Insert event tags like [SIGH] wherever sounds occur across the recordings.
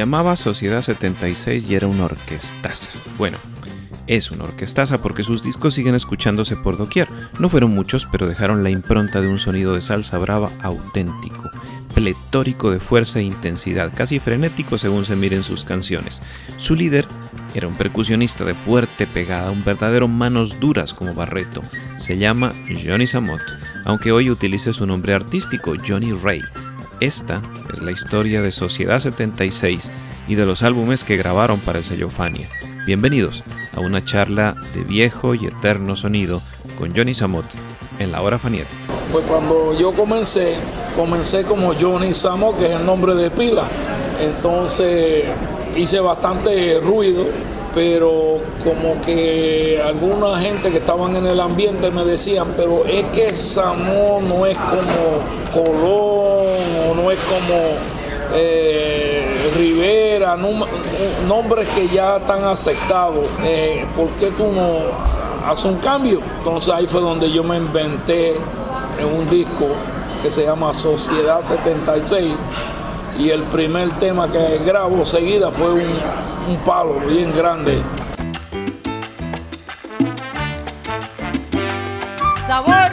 Llamaba Sociedad 76 y era una orquestaza. Bueno, es una orquestaza porque sus discos siguen escuchándose por doquier. No fueron muchos, pero dejaron la impronta de un sonido de salsa brava auténtico, pletórico de fuerza e intensidad, casi frenético según se miren sus canciones. Su líder era un percusionista de fuerte pegada, un verdadero manos duras como Barreto. Se llama Johnny Samot, aunque hoy utilice su nombre artístico, Johnny Ray. Esta es la historia de Sociedad 76 y de los álbumes que grabaron para el sello Fania. Bienvenidos a una charla de viejo y eterno sonido con Johnny Samot en la hora faniática. Pues cuando yo comencé, comencé como Johnny Samo, que es el nombre de pila. Entonces hice bastante ruido, pero como que alguna gente que estaban en el ambiente me decían, pero es que Samo no es como Colón o no es como eh, Rivera, nombres que ya están aceptados. Eh, ¿Por qué tú no haces un cambio? Entonces ahí fue donde yo me inventé en un disco que se llama Sociedad 76 y el primer tema que grabo seguida fue un, un palo bien grande. Sabor.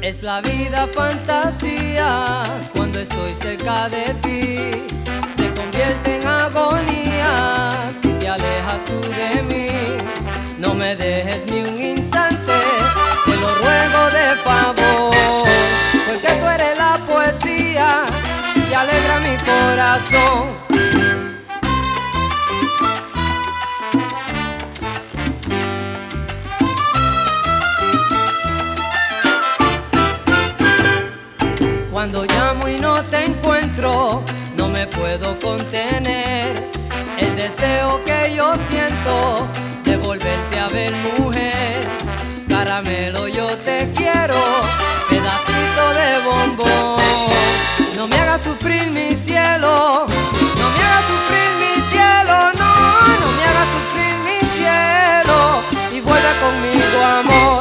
Es la vida fantasía cuando estoy cerca de ti. Se convierte en agonía No me dejes ni un instante, te lo ruego de favor. Porque tú eres la poesía que alegra mi corazón. Cuando llamo y no te encuentro, no me puedo contener. El deseo que yo siento mujer. Caramelo, yo te quiero, pedacito de bombón. No me hagas sufrir mi cielo, no me hagas sufrir mi cielo, no, no me hagas sufrir mi cielo. Y vuelve conmigo, amor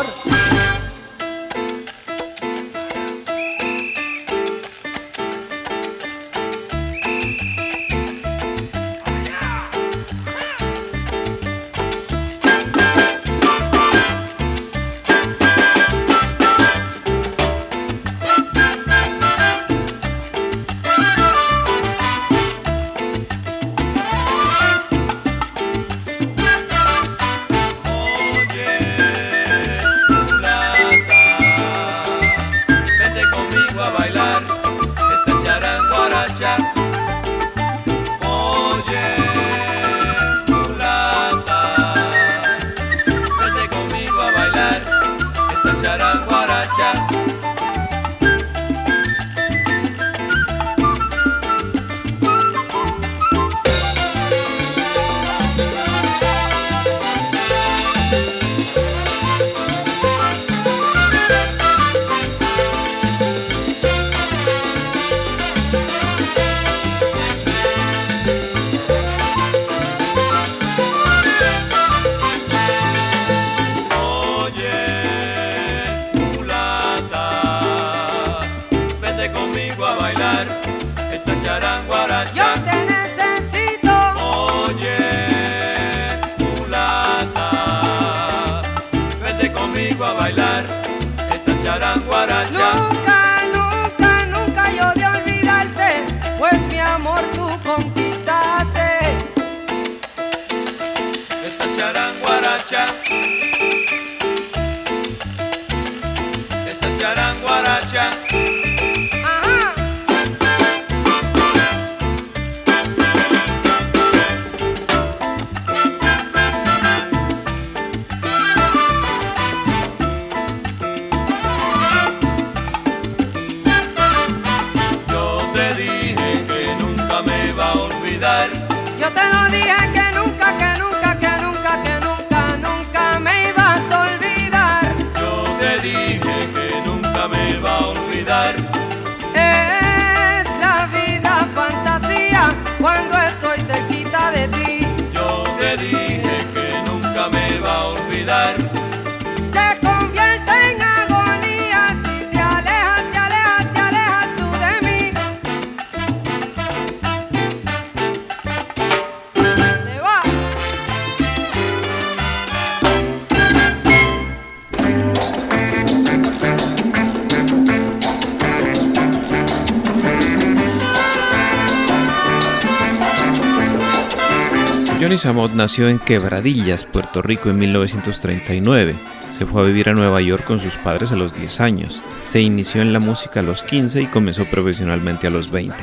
Samot nació en Quebradillas, Puerto Rico en 1939. Se fue a vivir a Nueva York con sus padres a los 10 años. Se inició en la música a los 15 y comenzó profesionalmente a los 20.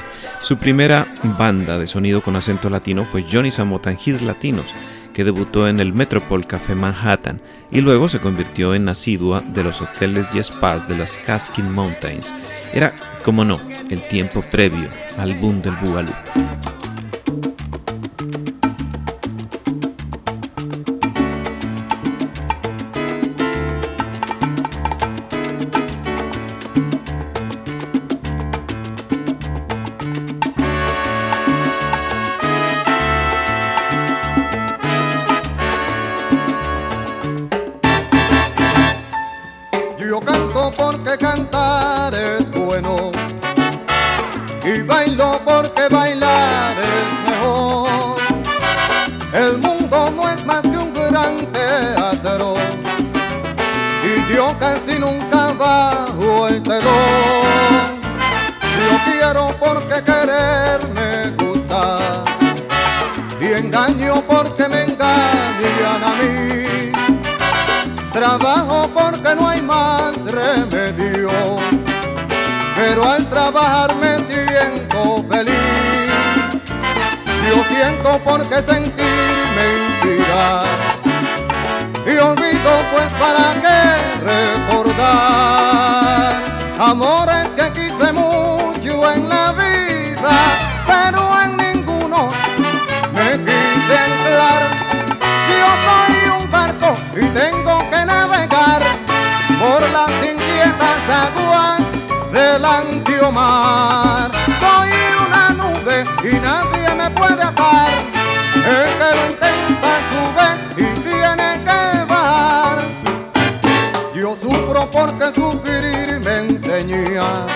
Su primera banda de sonido con acento latino fue Johnny Samot and His Latinos, que debutó en el Metropole Café Manhattan y luego se convirtió en asidua de los hoteles y spas de las Caskin Mountains. Era, como no, el tiempo previo al boom del Boogaloo. Cantar trabajar me siento feliz. Yo siento porque sentirme inspirar y olvido pues para qué recordar amores Soy una nube y nadie me puede atar. El que lo intenta sube y tiene que bajar. Yo sufro porque sufrir me enseña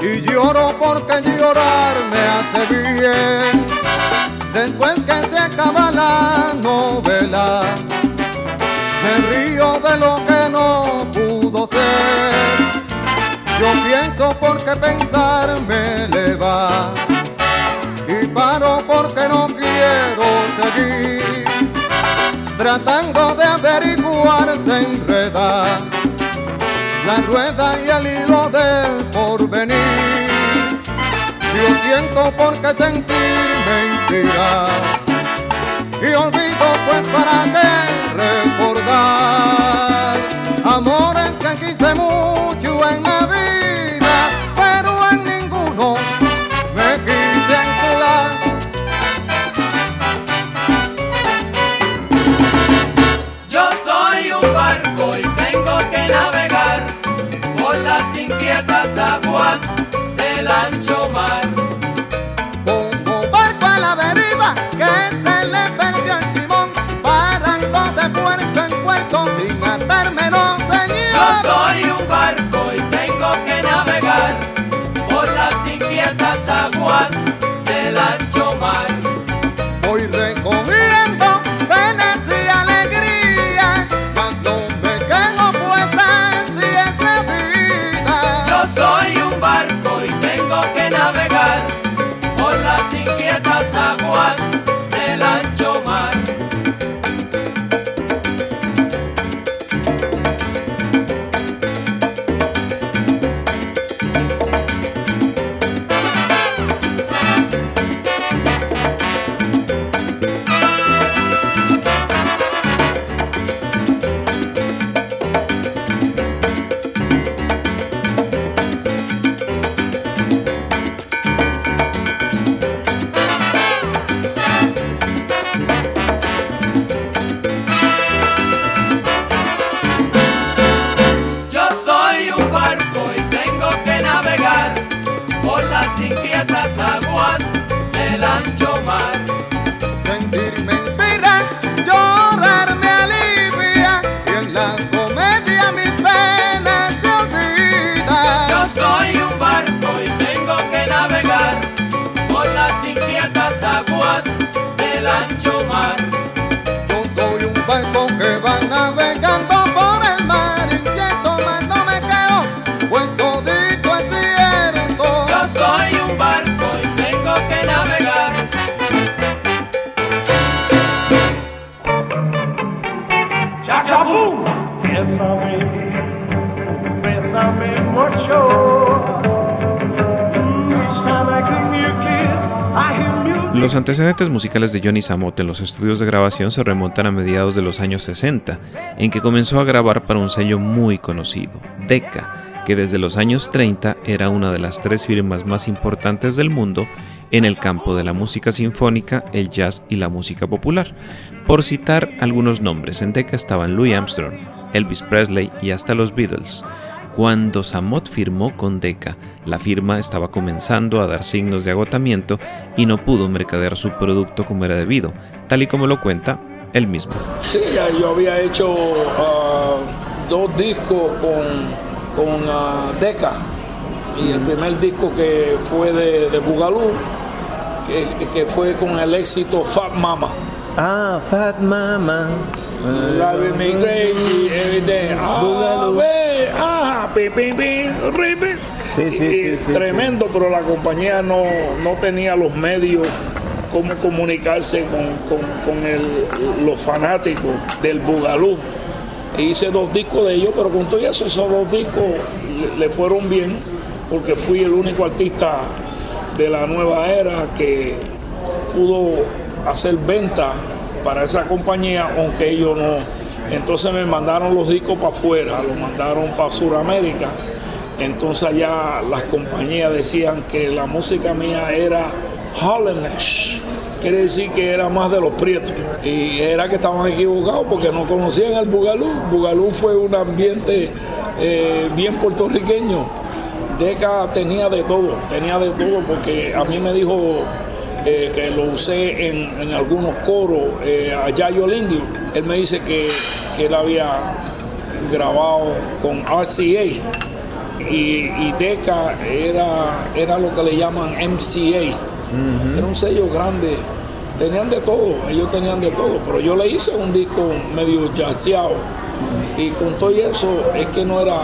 y lloro porque llorar me hace bien. Porque pensar me eleva y paro porque no quiero seguir. Tratando de averiguar se enreda la rueda y el hilo del porvenir. Yo siento porque sentirme inspira y olvido pues para Mm, los antecedentes musicales de Johnny Samot en los estudios de grabación se remontan a mediados de los años 60, en que comenzó a grabar para un sello muy conocido, Decca, que desde los años 30 era una de las tres firmas más importantes del mundo en el campo de la música sinfónica, el jazz y la música popular. Por citar algunos nombres, en Decca estaban Louis Armstrong, Elvis Presley y hasta los Beatles. Cuando Samot firmó con Decca, la firma estaba comenzando a dar signos de agotamiento y no pudo mercadear su producto como era debido, tal y como lo cuenta él mismo. Sí, yo había hecho uh, dos discos con, con uh, Decca y el primer disco que fue de, de Bugalú, que, que fue con el éxito Fat Mama. Ah, Fat Mama. Driving me crazy every day. Ah, ah, pi, pi, pi. Sí, sí, Y sí, sí, Tremendo, pero la compañía no, no tenía los medios cómo comunicarse con, con- con el- los fanáticos del Bugalú. E hice dos discos de ellos, pero con todo eso, esos dos discos le, le fueron bien, porque fui el único artista de la nueva era que pudo hacer venta para esa compañía, aunque ellos no. Entonces me mandaron los discos para afuera, los mandaron para Sudamérica. Entonces allá las compañías decían que la música mía era Hollenish. Quiere decir que era más de los prietos. Y era que estaban equivocados porque no conocían el Bugalú. Bugalú fue un ambiente eh, bien puertorriqueño. Deca tenía de todo, tenía de todo porque a mí me dijo eh, que lo usé en, en algunos coros eh, a Yayo el Indio. Él me dice que, que él había grabado con RCA y, y Deca era, era lo que le llaman MCA. Era un sello grande. Tenían de todo, ellos tenían de todo, pero yo le hice un disco medio jazzeado y con todo eso es que no era,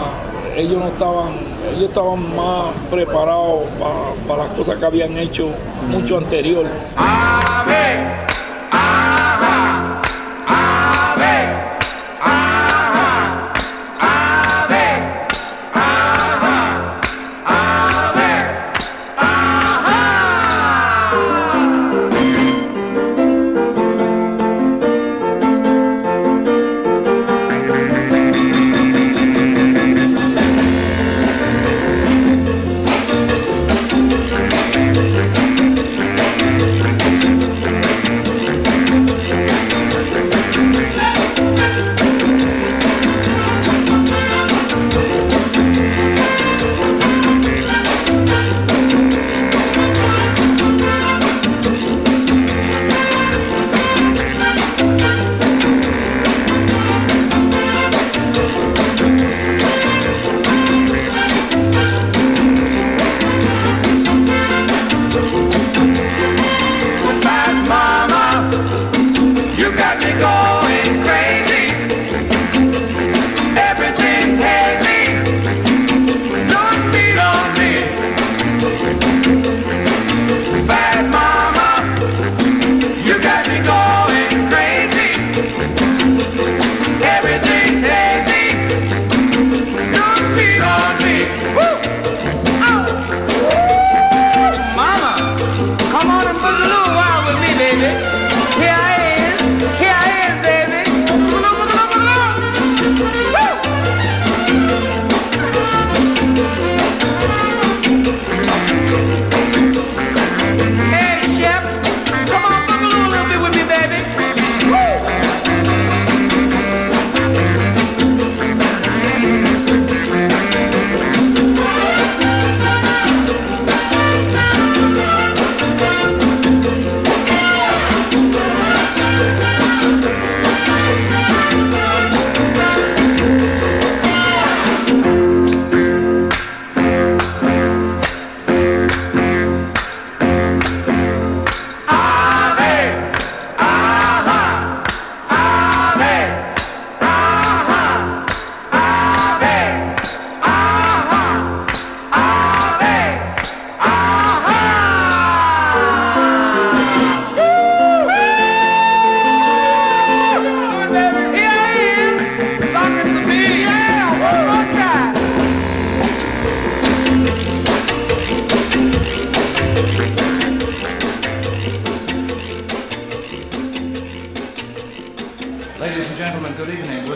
ellos no estaban, ellos estaban más preparados pa- para las cosas que habían hecho mucho anterior.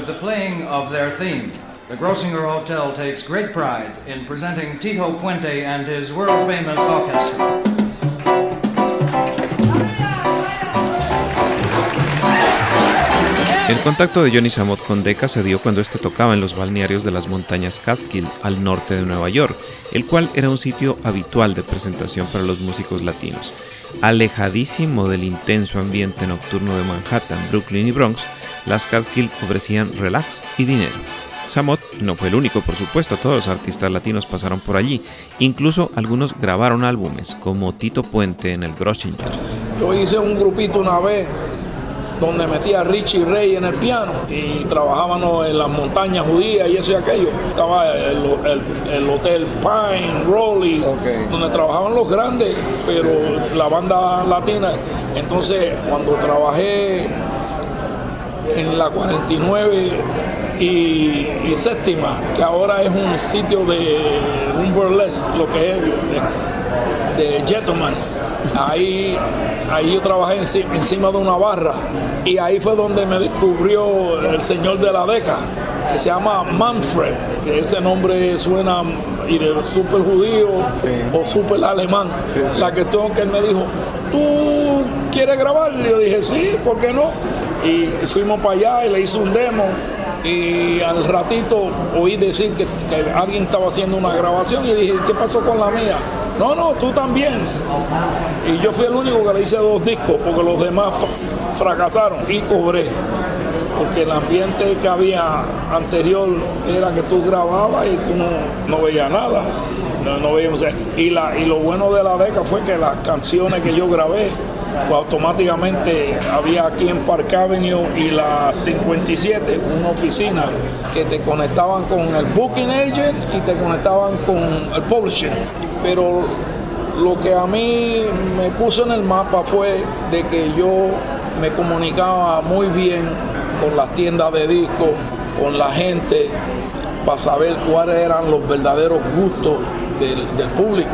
With the playing of their theme, the Grossinger Hotel takes great pride in presenting Tito Puente and his world famous orchestra. El contacto de Johnny Samot con Decca se dio cuando este tocaba en los balnearios de las montañas Catskill al norte de Nueva York, el cual era un sitio habitual de presentación para los músicos latinos. Alejadísimo del intenso ambiente nocturno de Manhattan, Brooklyn y Bronx, las Catskill ofrecían relax y dinero. Samot no fue el único, por supuesto, todos los artistas latinos pasaron por allí, incluso algunos grabaron álbumes, como Tito Puente en el Grossinger. Yo hice un grupito una vez donde metía a Richie Ray en el piano y trabajábamos en las montañas judías y eso y aquello. Estaba el, el- el hotel Pine, Rollies, donde trabajaban los grandes, pero la banda latina. Entonces, cuando trabajé en la 49 y, y séptima, que ahora es un sitio de un burlesque, lo que es de, de gentleman. Ahí, ahí yo trabajé enci- encima de una barra y ahí fue donde me descubrió el señor de la década, que se llama Manfred, que ese nombre suena y de super judío o super alemán. La cuestión que él me dijo, ¿tú quieres grabar? Y yo dije, sí, ¿por qué no? Y fuimos para allá y le hice un demo y al ratito oí decir que, que alguien estaba haciendo una grabación y dije, ¿qué pasó con la mía? No, no, tú también. Y yo fui el único que le hice dos discos porque los demás fra- fracasaron y cobré. Porque el ambiente que había anterior era que tú grababas y tú no, veías nada. No, no veíamos, y, la, y lo bueno de la década fue que las canciones que yo grabé, pues automáticamente había aquí en Park Avenue y la 57 una oficina que te conectaban con el booking agent y te conectaban con el publishing. Pero lo que a mí me puso en el mapa fue de que yo me comunicaba muy bien con las tiendas de discos, con la gente, para saber cuáles eran los verdaderos gustos del, del público.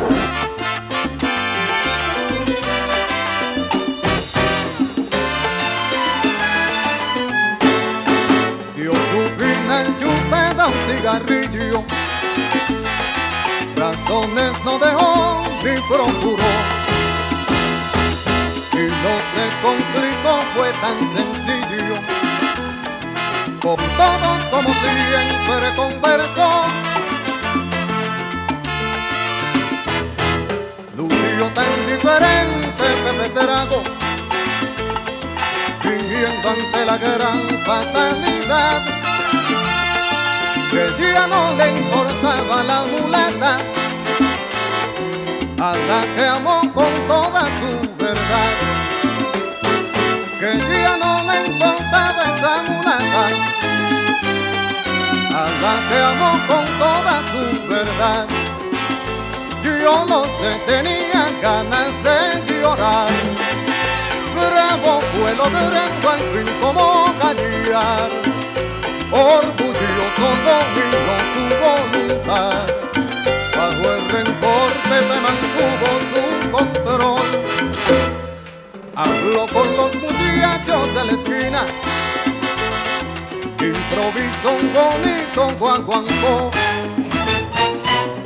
Razones no dejó ni procuró. Y no se complicó, fue tan sencillo. Con todos como siempre conversó. Lució tan diferente Pepe Drago fingiendo ante la gran fatalidad que ya no le importaba la mulata a la que amó con toda su verdad. Que ya no le importaba esa mulata. A la que amó con toda su verdad. Yo no sé tenía ganas de llorar. Bravo fue lo de al fin como callar. Orgulloso dominó guaguancó.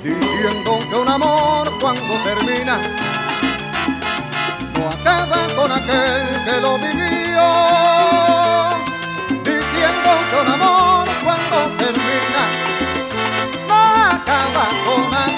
Diciendo que un amor cuando termina no acaba con aquel que lo vivió, diciendo que un amor cuando termina, no acaba con aquel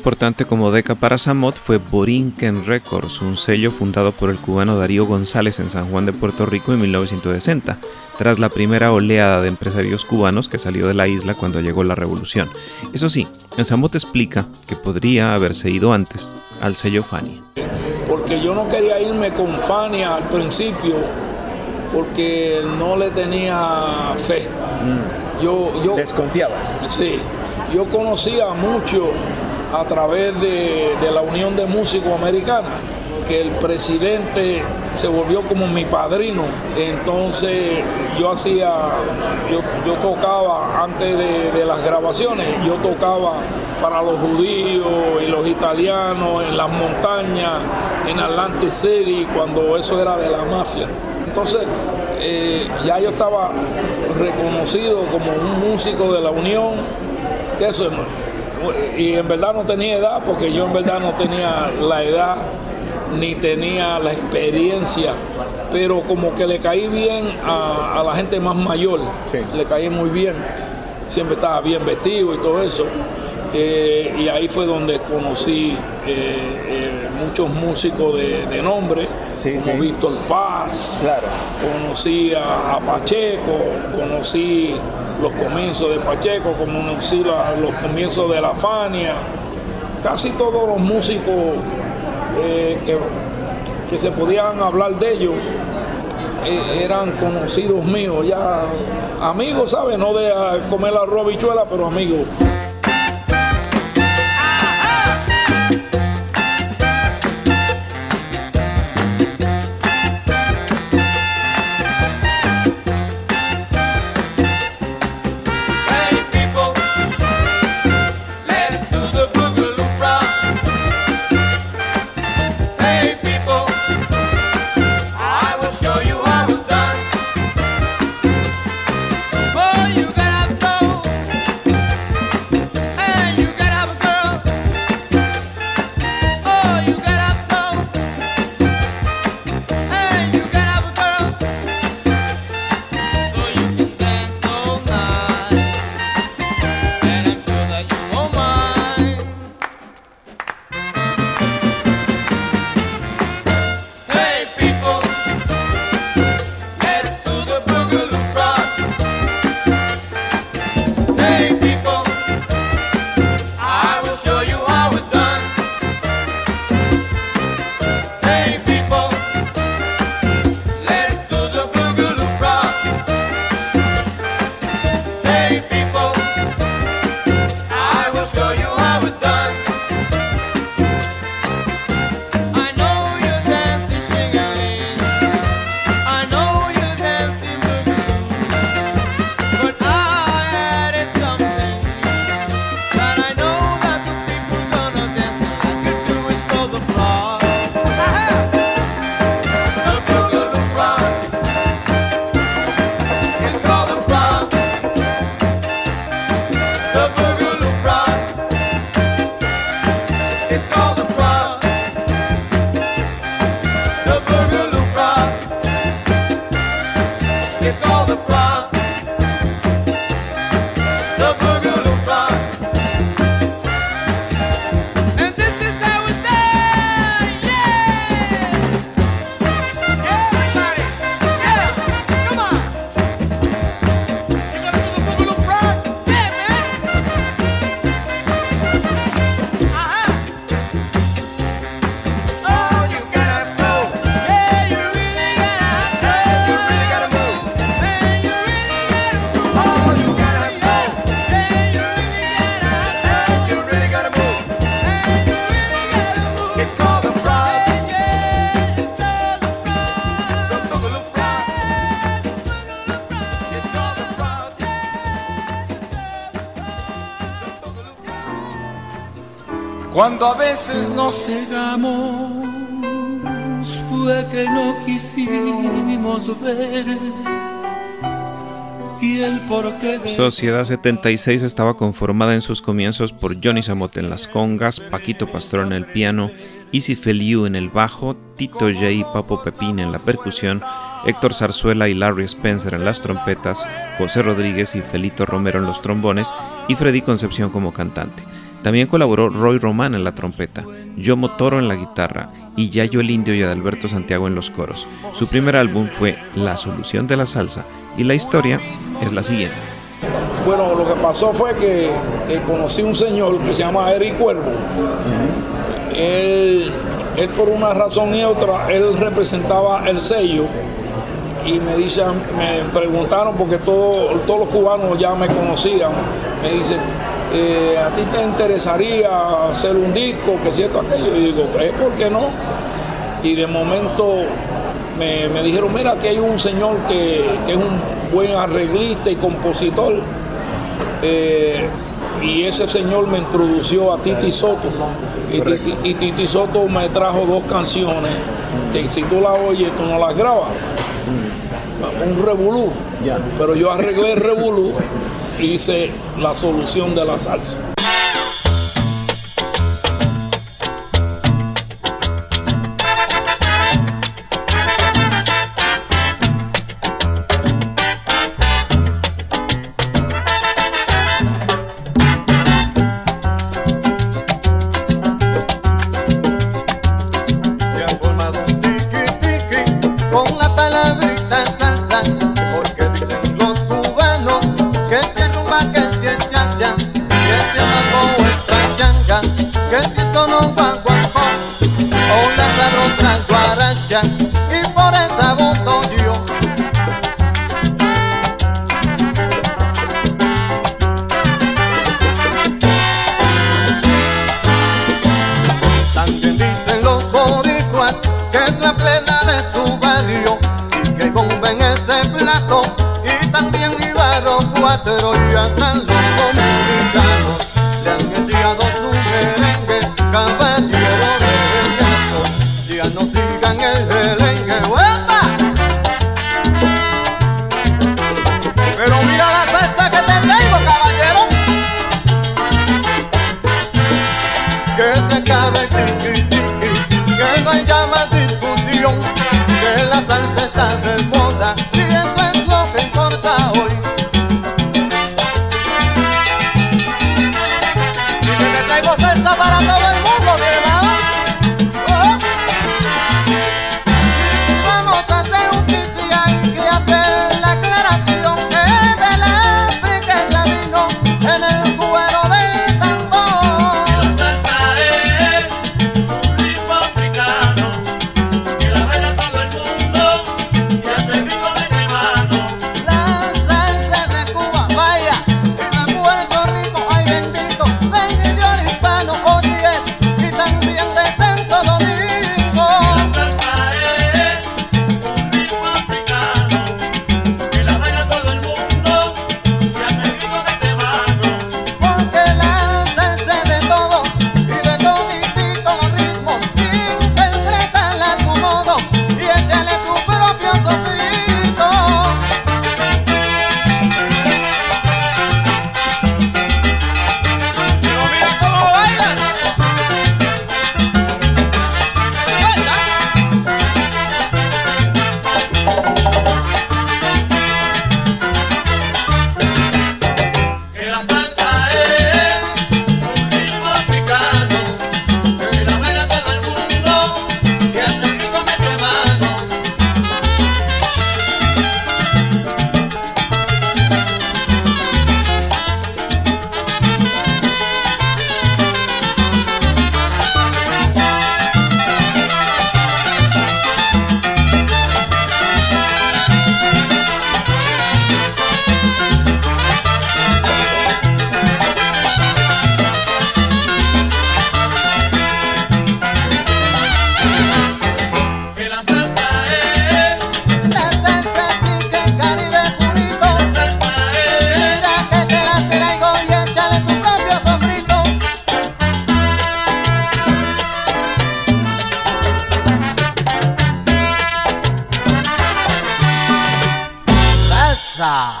importante como Deca para Samot fue Borinquen Records, un sello fundado por el cubano Darío González en San Juan de Puerto Rico en 1960, tras la primera oleada de empresarios cubanos que salió de la isla cuando llegó la revolución. Eso sí, Samot explica que podría haberse ido antes al sello Fania. Porque yo no quería irme con Fania al principio porque no le tenía fe. Mm. Yo, yo, ¿Desconfiabas? Sí, yo conocía mucho a través de, la Unión de Músicos Americana, que el presidente se volvió como mi padrino. Entonces yo hacía, yo, tocaba antes de, las grabaciones, yo tocaba para los judíos y los italianos en las montañas, en Atlantic City, cuando eso era de la mafia. Entonces eh, ya yo estaba reconocido como un músico de la Unión. Eso y en verdad no tenía edad, porque yo en verdad no tenía la edad ni tenía la experiencia, pero como que le caí bien a, la gente más mayor, le caí muy bien, siempre estaba bien vestido y todo eso. Eh, y ahí fue donde conocí eh, eh, muchos músicos de, nombre, como Víctor Paz, claro. conocí a Pacheco, conocí los comienzos de Pacheco, como los comienzos de La Fania, casi todos los músicos eh, que, se podían hablar de ellos eh, eran conocidos míos, ya amigos, ¿sabes? No de comer la robichuela, pero amigos. Cuando a veces nos cegamos, fue que no quisimos ver. Sociedad 76 estaba conformada en sus comienzos por Johnny Samot en las congas, Paquito Pastor en el piano, Easy Feliu en el bajo, Tito J y Papo Pepín en la percusión, Héctor Zarzuela y Larry Spencer en las trompetas, José Rodríguez y Felito Romero en los trombones y Freddy Concepción como cantante. También colaboró Roy Román en la trompeta, Yomo Toro en la guitarra y Yayo el Indio y Adalberto Santiago en los coros. Su primer álbum fue La Solución de la Salsa y la historia es la siguiente. Bueno, lo que pasó fue que, conocí un señor que se llama Eric Cuervo. él, él, por una razón y otra, él representaba el sello y me dicen, me preguntaron porque todos los cubanos ya me conocían, me dicen, eh, ¿a ti te interesaría hacer un disco, que cierto aquello? Y digo, ¿eh, ¿por qué no? Y de momento me, dijeron, mira, que hay un señor que, es un buen arreglista y compositor. Eh, y ese señor me introdució a Titi Soto. Y Titi, y Titi, Soto me trajo dos canciones que si tú las oyes, tú no las grabas. Un revolú. Pero yo arreglé el revolú hice la solución de la salsa.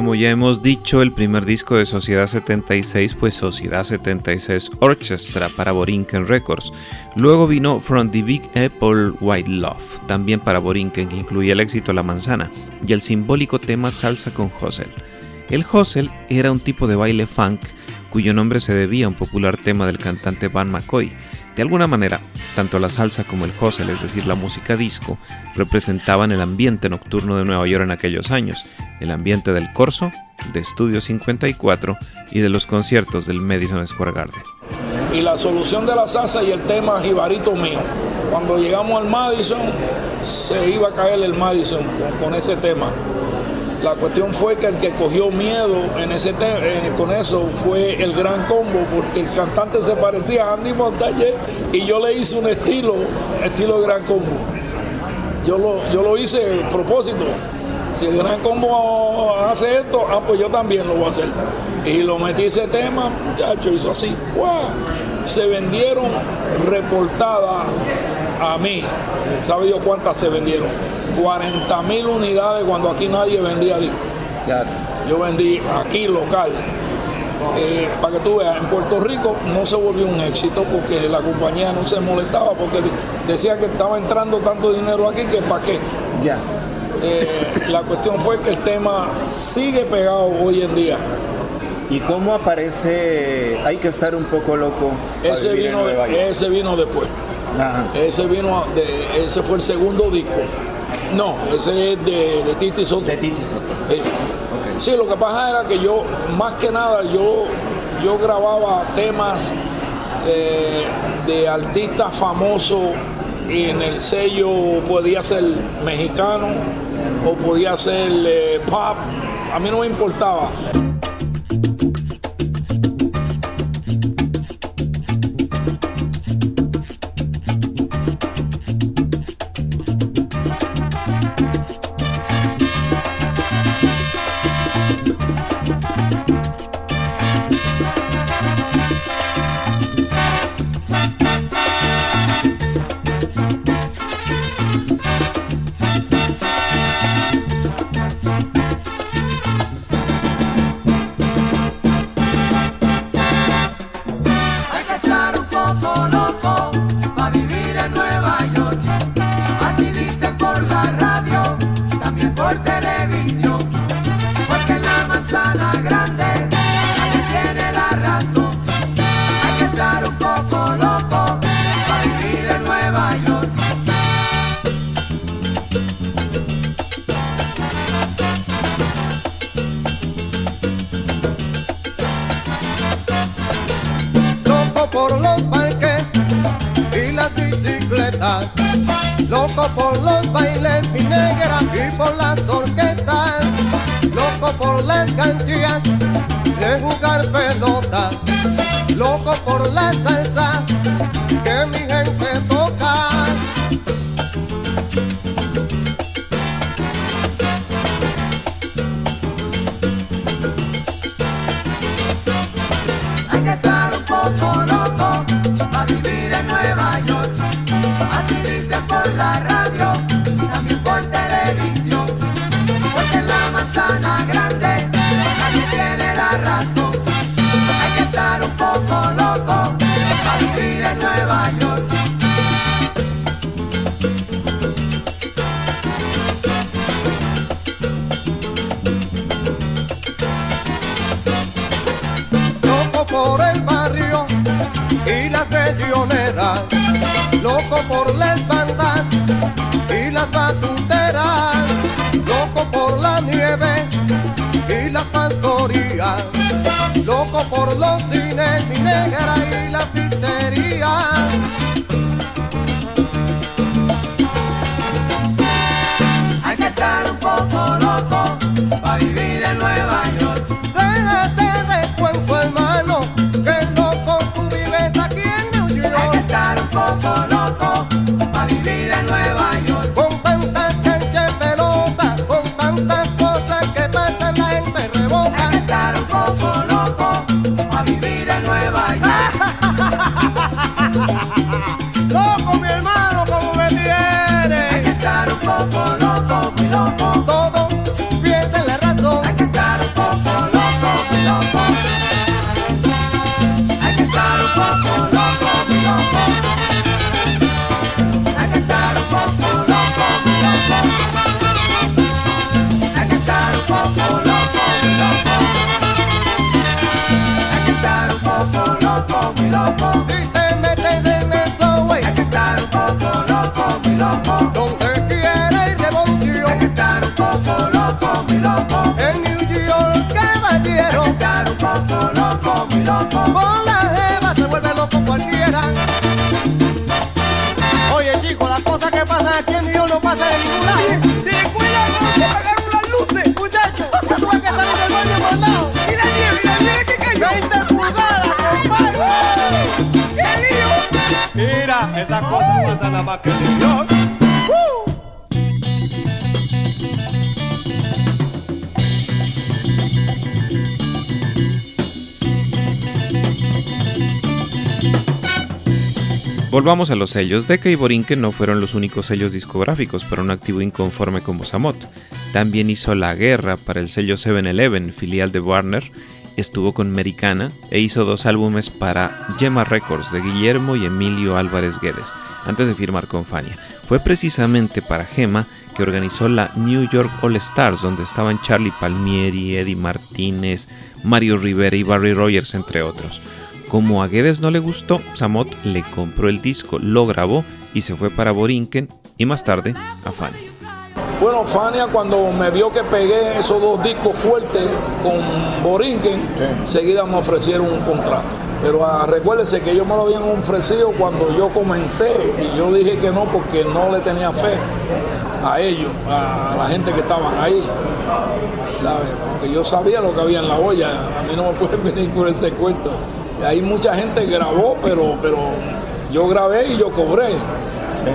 Como ya hemos dicho, el primer disco de Sociedad 76 fue Sociedad 76 Orchestra para Borinquen Records. Luego vino From the Big Apple White Love, también para Borinquen, que incluía el éxito La Manzana y el simbólico tema Salsa con Hustle. El Hustle era un tipo de baile funk cuyo nombre se debía a un popular tema del cantante Van McCoy. De alguna manera, tanto la salsa como el hustle, es decir, la música disco, representaban el ambiente nocturno de Nueva York en aquellos años, el ambiente del corso, de Estudio 54 y de los conciertos del Madison Square Garden. Y la solución de la salsa y el tema jibarito mío. Cuando llegamos al Madison, se iba a caer el Madison con ese tema. La cuestión fue que el que cogió miedo en ese con eso fue el gran combo, porque el cantante se parecía a Andy Montañez y yo le hice un estilo, estilo gran combo. Yo lo, yo lo hice a propósito. Si el gran combo hace esto, ah, pues yo también lo voy a hacer. Y lo metí ese tema, muchacho, hizo así, se vendieron reportadas a mí. ¿Sabe Dios cuántas se vendieron? 40 mil unidades cuando aquí nadie vendía discos. Yo vendí aquí local. Eh, para que tú veas, en Puerto Rico no se volvió un éxito porque la compañía no se molestaba porque decía que estaba entrando tanto dinero aquí que para qué. Ya. Eh, la cuestión fue que el tema sigue pegado hoy en día. ¿Y cómo aparece? Hay que estar un poco loco. Ese vino, ese vino después. Ese vino, de, ese fue el segundo disco. No, ese es de, de Titi Soto. De Titi Soto. Sí. lo que pasa era que yo, más que nada, yo, yo grababa temas eh, de artistas famosos y en el sello podía ser mexicano o podía ser eh, pop. A mí no me importaba. loco con la jeva, se vuelve loco cualquiera. Oye chicos, las cosas que pasan aquí en Dios no pasan en ningún lado. Ten cuidado, que apagaron las luces. Muchachos, tú ves que están en el baño por lado. Mira, mira, mira que cayó. 20 pulgadas, compadre. ¡Qué lío! Mira, esas cosas pasan nada más que en Dios. Volvamos a los sellos. Decca y Borinquen no fueron los únicos sellos discográficos para un activo inconforme como Samot. También hizo La Guerra para el sello 7-Eleven, filial de Warner. Estuvo con Americana e hizo dos álbumes para Gemma Records de Guillermo y Emilio Álvarez Guedes, antes de firmar con Fania. Fue precisamente para Gemma que organizó la New York All Stars, donde estaban Charlie Palmieri, Eddie Martínez, Mario Rivera y Barry Rogers, entre otros. Como a Guedes no le gustó, Samot le compró el disco, lo grabó y se fue para Borinquen y más tarde a Fania. Bueno, Fania cuando me vio que pegué esos dos discos fuertes con Borinquen, enseguida me ofrecieron un contrato. Pero ah, recuérdese que ellos me lo habían ofrecido cuando yo comencé y yo dije que no porque no le tenía fe a ellos, a la gente que estaban ahí. ¿Sabes? Porque yo sabía lo que había en la olla, a mí no me pueden [LAUGHS] venir con ese cuento. Ahí mucha gente grabó, pero, pero yo grabé y yo cobré.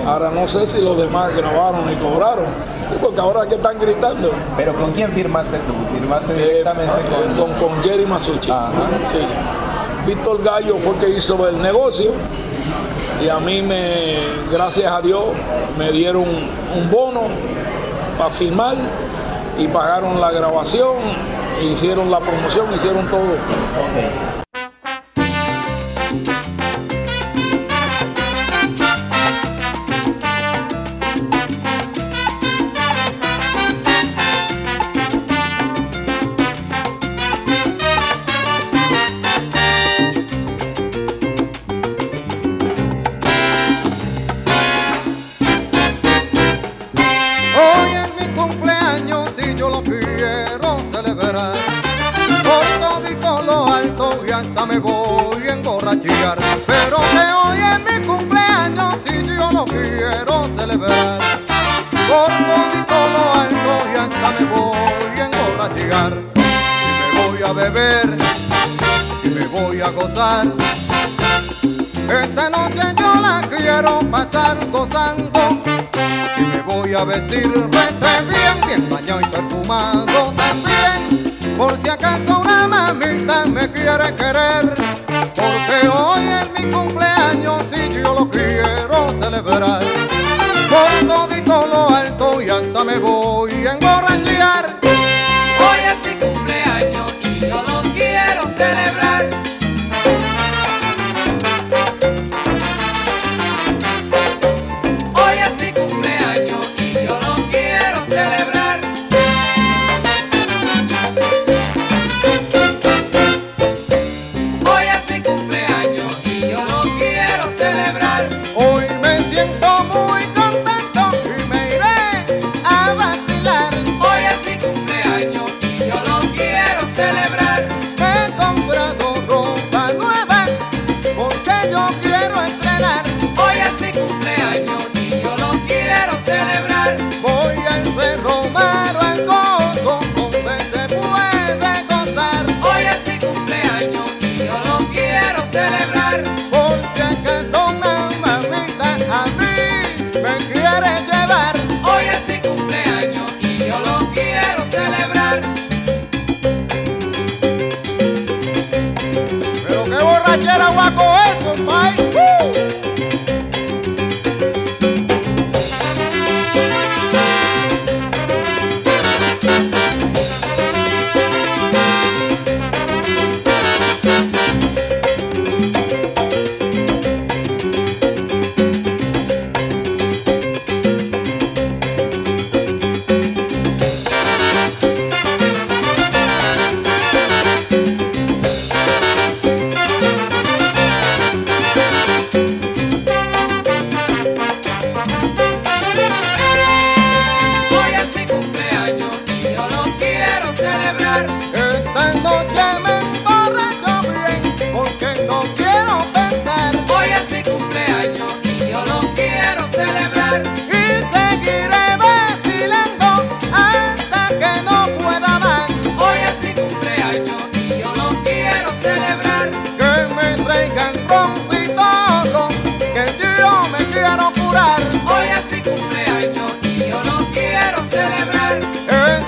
Ahora no sé si los demás grabaron y cobraron. Sí, porque ahora que están gritando. ¿Pero con quién firmaste tú? ¿Firmaste Eh, directamente con...? con, con Jerry Masucci. Ajá. Sí. Víctor Gallo fue que hizo el negocio y a mí me, gracias a Dios, me dieron un bono para firmar y pagaron la grabación, hicieron la promoción, hicieron todo.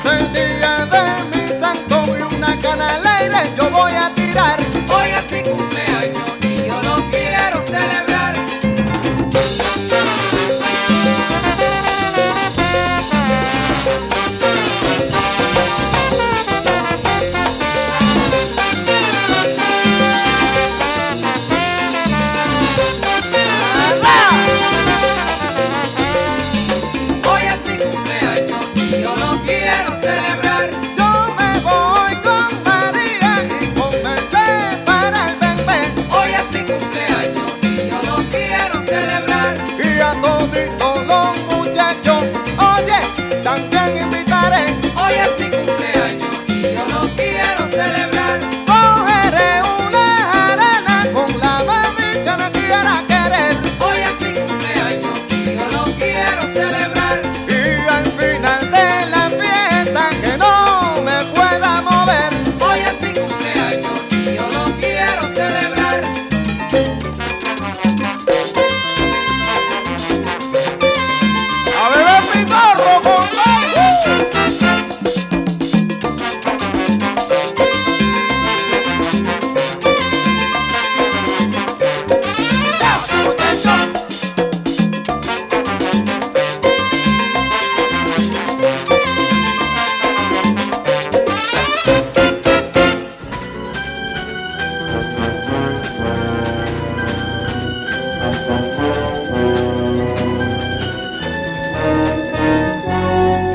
Es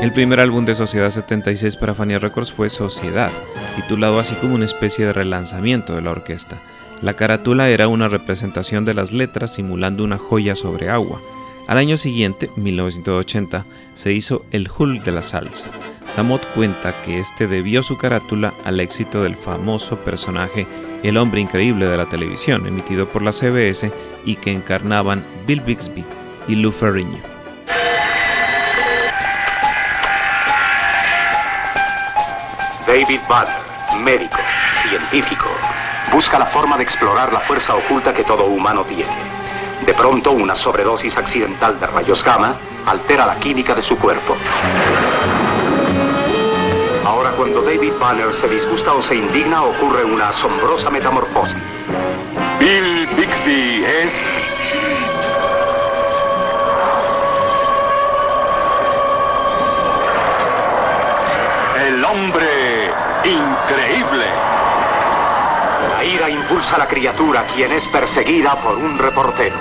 El primer álbum de Sociedad 76 para Fania Records fue Sociedad, titulado así como una especie de relanzamiento de la orquesta. La carátula era una representación de las letras simulando una joya sobre agua. Al año siguiente, 1980, se hizo El Hulk de la salsa. Samot cuenta que este debió su carátula al éxito del famoso personaje El hombre increíble de la televisión, emitido por la CBS y que encarnaban Bill Bixby y Lou Ferrigno. David Banner, médico, científico, busca la forma de explorar la fuerza oculta que todo humano tiene. De pronto, una sobredosis accidental de rayos gamma altera la química de su cuerpo. Ahora, cuando David Banner se disgusta o se indigna, ocurre una asombrosa metamorfosis. Bill Bixby es el hombre increíble. La ira impulsa a la criatura, quien es perseguida por un reportero.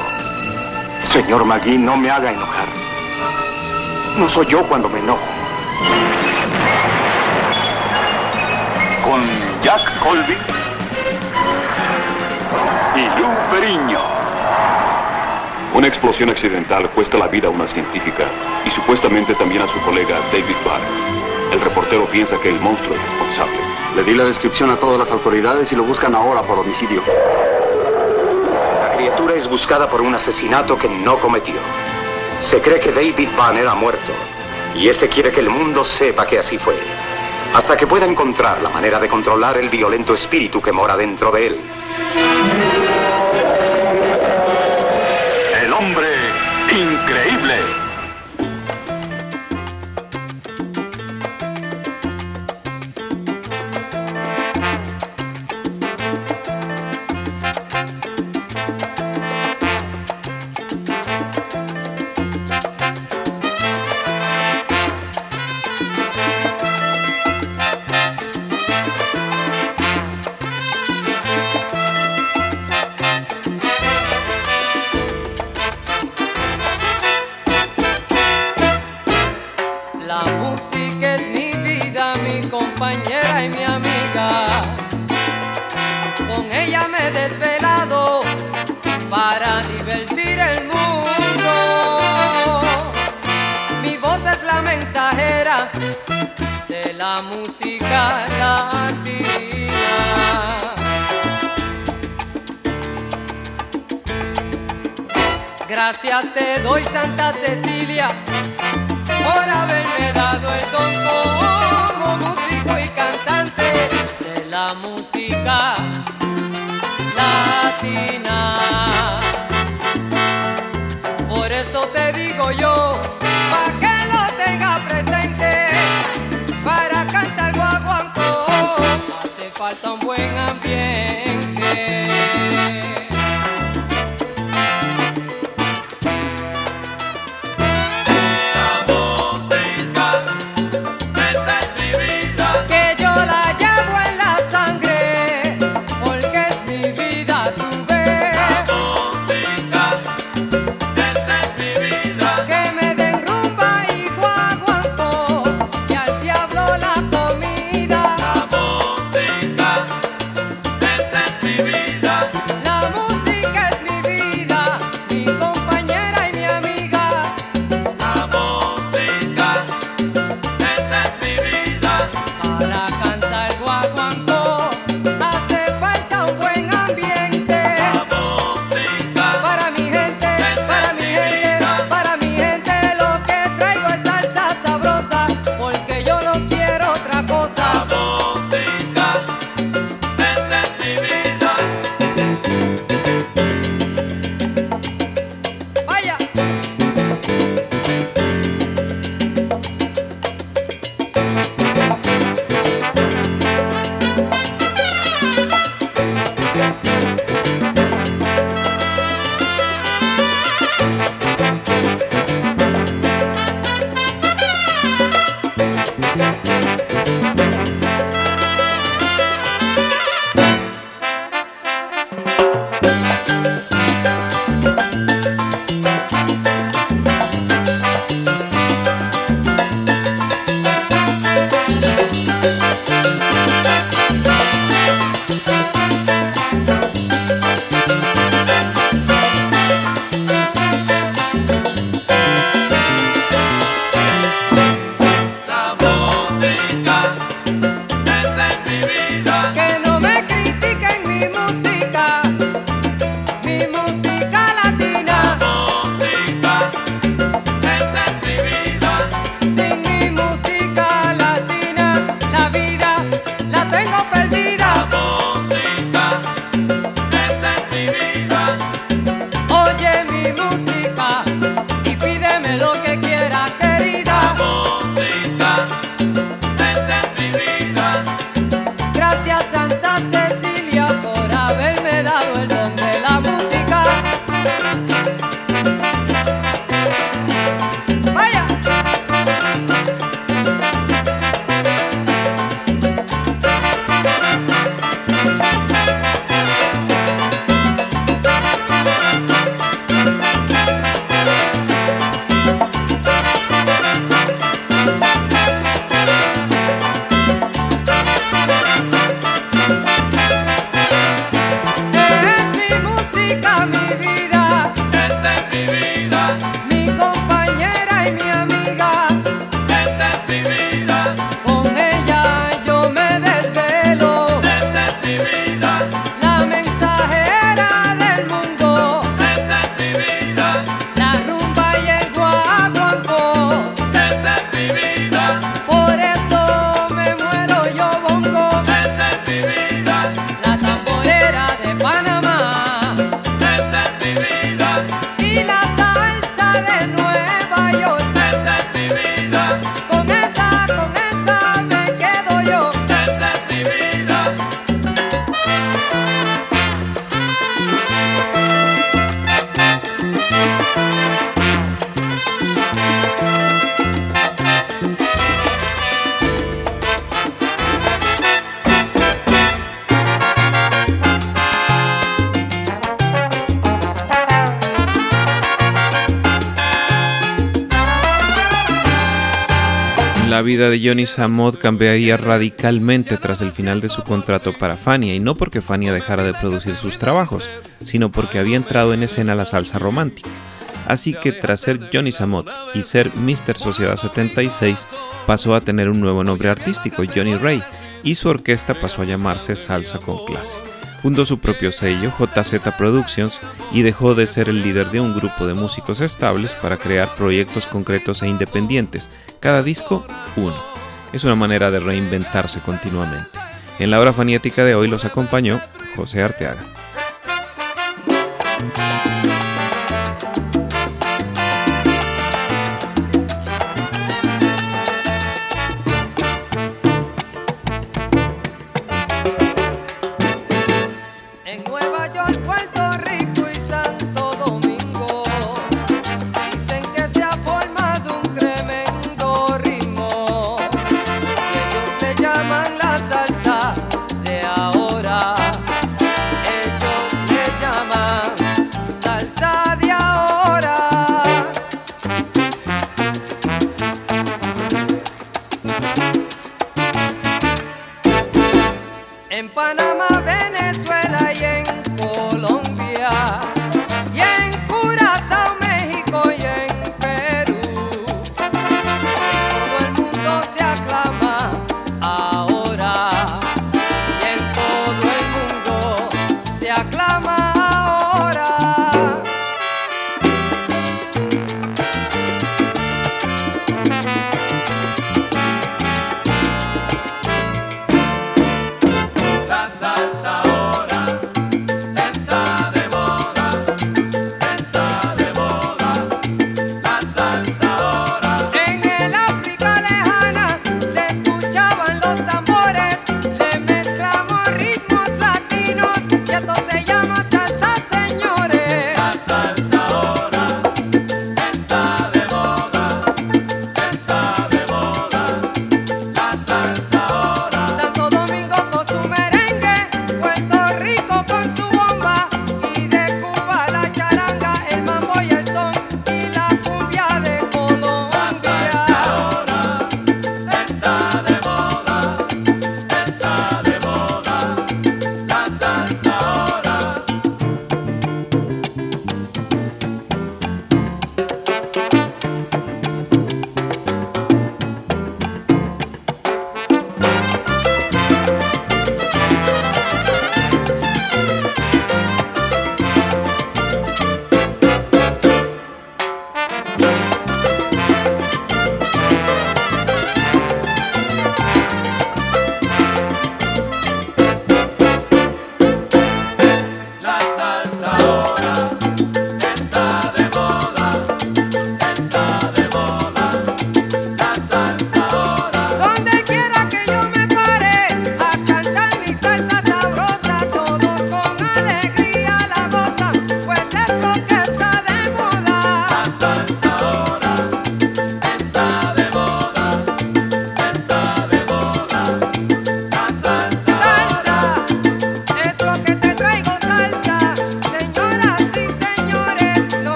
Señor Magui, no me haga enojar. No soy yo cuando me enojo. Con Jack Colby y Lou Ferriño. Una explosión accidental cuesta la vida a una científica y supuestamente también a su colega David Barr. El reportero piensa que el monstruo es responsable. Le di la descripción a todas las autoridades y lo buscan ahora por homicidio. La criatura es buscada por un asesinato que no cometió. Se cree que David Banner ha muerto y este quiere que el mundo sepa que así fue. Hasta que pueda encontrar la manera de controlar el violento espíritu que mora dentro de él. El hombre increíble. La vida de Johnny Samod cambiaría radicalmente tras el final de su contrato para Fania, y no porque Fania dejara de producir sus trabajos, sino porque había entrado en escena la salsa romántica. Así que tras ser Johnny Samot y ser Mr. Sociedad 76, pasó a tener un nuevo nombre artístico, Johnny Ray, y su orquesta pasó a llamarse Salsa con Clase fundó su propio sello, JZ Productions, y dejó de ser el líder de un grupo de músicos estables para crear proyectos concretos e independientes, cada disco uno. Es una manera de reinventarse continuamente. En la obra fanática de hoy los acompañó José Arteaga.